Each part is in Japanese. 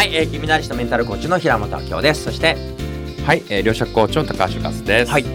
はい、えー、金メダリストメンタルコーチの平本明夫ですそしてはい、えー、両者コーチの高橋和です。はい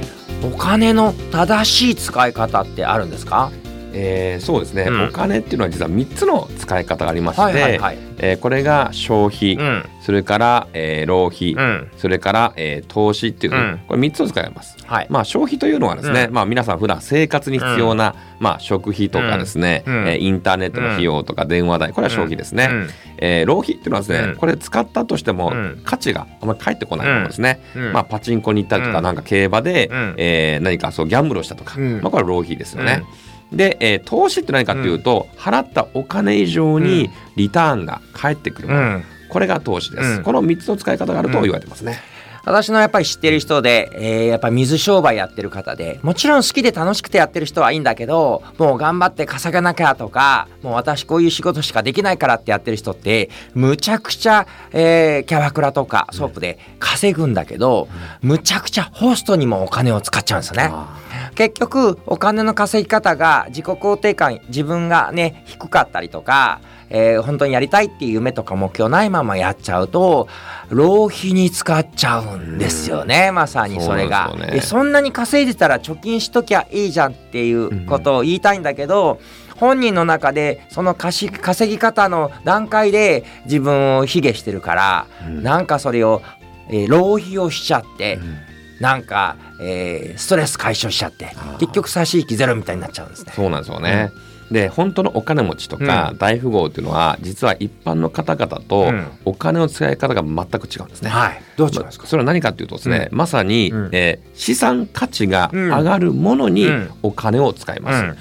お金の正しい使い方ってあるんですか？えーそうですね、うん。お金っていうのは実は3つの使い方がありまして、はいはいはい。えーこれが消費、うん。それから、えー浪費、うん。それから、えー投資っていう、うん。これ3つを使います。はい。まあ、消費というのはですね、うん。まあ、皆さん普段生活に必要な、まあ、食費とかですね、うん。えーインターネットの費用とか電話代これは消費ですね、うん。えー浪費っていうのはですね、うん。これ使ったとしてもうん。価値があんまり返ってこないものですね、うん。まあ、パチンコに行ったりとか、うん。なんか競馬で、うん。えー何かそうギャンブルをしたとか、うん。まあ、これは浪費ですよね。で、えー投資って何かっていうと、払ったお金以上にリターンが返ってくるもの、うん。これが投資です、うん。この3つの使い方があると言われてますね、私のやっぱり知ってる人で、えーやっぱ水商売やってる方でもちろん好きで楽しくてやってる人はいいんだけどもう頑張って稼がなきゃとかもう私こういう仕事しかできないからってやってる人ってむちゃくちゃ、えーキャバクラとかソープで稼ぐんだけど、むちゃくちゃホストにもお金を使っちゃうんですよね。あ結局お金の稼ぎ方が自己肯定感自分がね低かったりとか、えー本当にやりたいっていう夢とか目標ないままやっちゃうと浪費に使っちゃうんですよね。まさにそれが。そね。でそんなに稼いでたら貯金しときゃいいじゃんっていうことを言いたいんだけど、本人の中でその稼ぎ稼ぎ方の段階で自分を卑下してるから、うん。なんかそれを、えー浪費をしちゃって、うんなんか、えーストレス解消しちゃってー結局差し引きゼロみたいになっちゃうんですね。そうなんですよね。で本当のお金持ちとかうん大富豪っていうのは実は一般の方々とうんお金の使い方が全く違うんですね。はい。どう違うんですか？それは何かっていうとですね、まさに、うんえー資産価値が上がるものにうんお金を使います。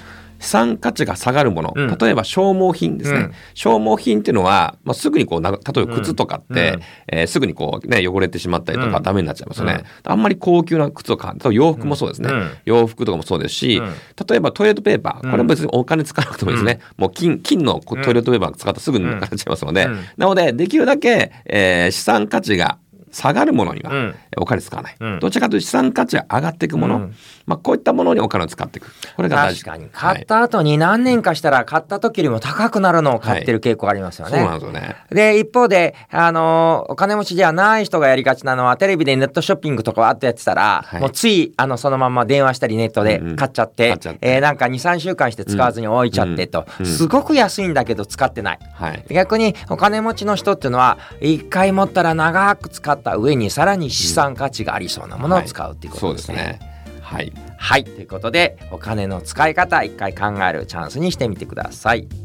うん資産価値が下がるもの、うん。例えば消耗品ですね、うん。消耗品っていうのは、まあ、すぐにこうな例えば靴とかって、うん。えーすぐにこう、ね、汚れてしまったりとかうん。ダメになっちゃいますよね、あんまり高級な靴を買う。洋服もそうですね、うん。洋服とかもそうですし、うん。例えばトイレットペーパー。うん。これは別にお金使わなくてもいいですね、もう金金のトイレットペーパー使ったらすぐになくなっちゃいますので、うん。なのでできるだけ、えー資産価値が下がるものにはうん。お金使わない、うん。どちらかというと資産価値が上がっていくもの、うん。まあ、こういったものにお金を使っていく。これが大事。確かに。買った後に何年かしたら買った時よりも高くなるのを買ってる傾向ありますよそうなんね。ですよね。で一方で、あのーお金持ちではない人がやりがちなのはテレビでネットショッピングとかわーっとやってたら、はい。もうついあのそのまま電話したりネットでうんうん。買っちゃって,、買っちゃって。えーなんか23週間して使わずに置いちゃってと、うん。うん。すごく安いんだけど使ってない。はい。逆にお金持ちの人っていうのは一回持ったら長く使った上にさらに資産価値がありそうなものを使うっていうことで。すすね。はい。はいということでお金の使い方一回考えるチャンスにしてみてください。